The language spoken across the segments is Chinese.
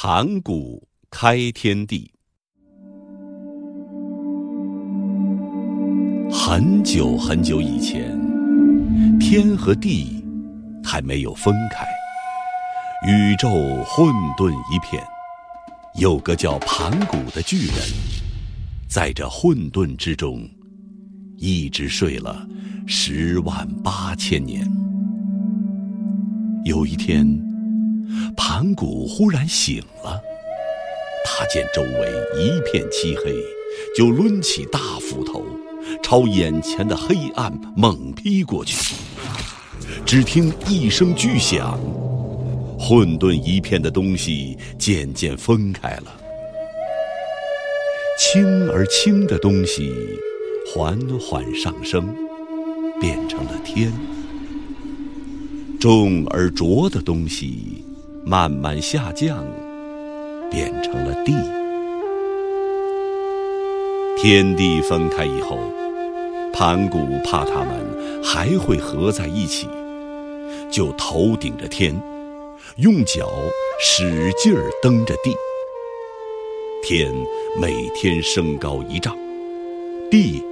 盘古开天地。很久很久以前，天和地还没有分开，宇宙混沌一片。有个叫盘古的巨人，在这混沌之中，一直睡了十万八千年。有一天，盘古忽然醒了，他见周围一片漆黑，就抡起大斧头，朝眼前的黑暗猛劈过去。只听一声巨响，混沌一片的东西渐渐分开了，轻而轻的东西缓缓上升，变成了天。重而浊的东西慢慢下降，变成了地。天地分开以后，盘古怕他们还会合在一起，就头顶着天，用脚使劲儿蹬着地。天每天升高一丈，地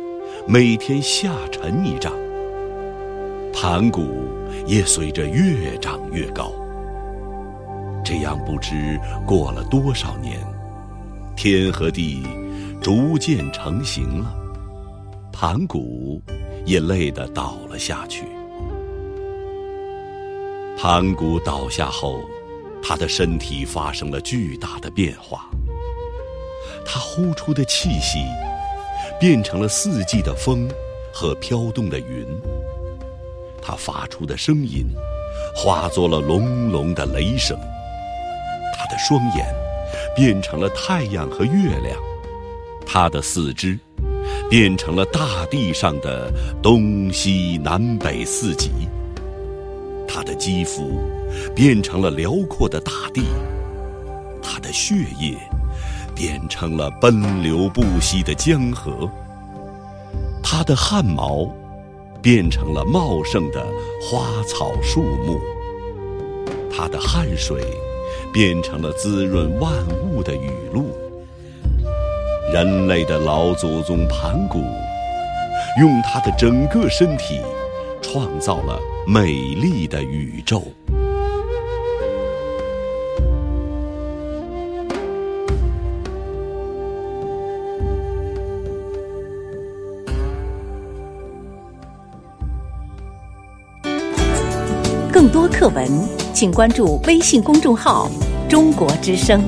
每天下沉一丈。盘古也随着越长越高。这样不知过了多少年，天和地逐渐成型了，盘古也累得倒了下去。盘古倒下后，他的身体发生了巨大的变化。他呼出的气息变成了四季的风和飘动的云。他发出的声音，化作了隆隆的雷声。他的双眼变成了太阳和月亮，他的四肢变成了大地上的东西南北四极。他的肌肤变成了辽阔的大地，他的血液变成了奔流不息的江河，他的汗毛。变成了茂盛的花草树木，他的汗水变成了滋润万物的雨露。人类的老祖宗盘古，用他的整个身体创造了美丽的宇宙。更多课文，请关注微信公众号“中国之声”。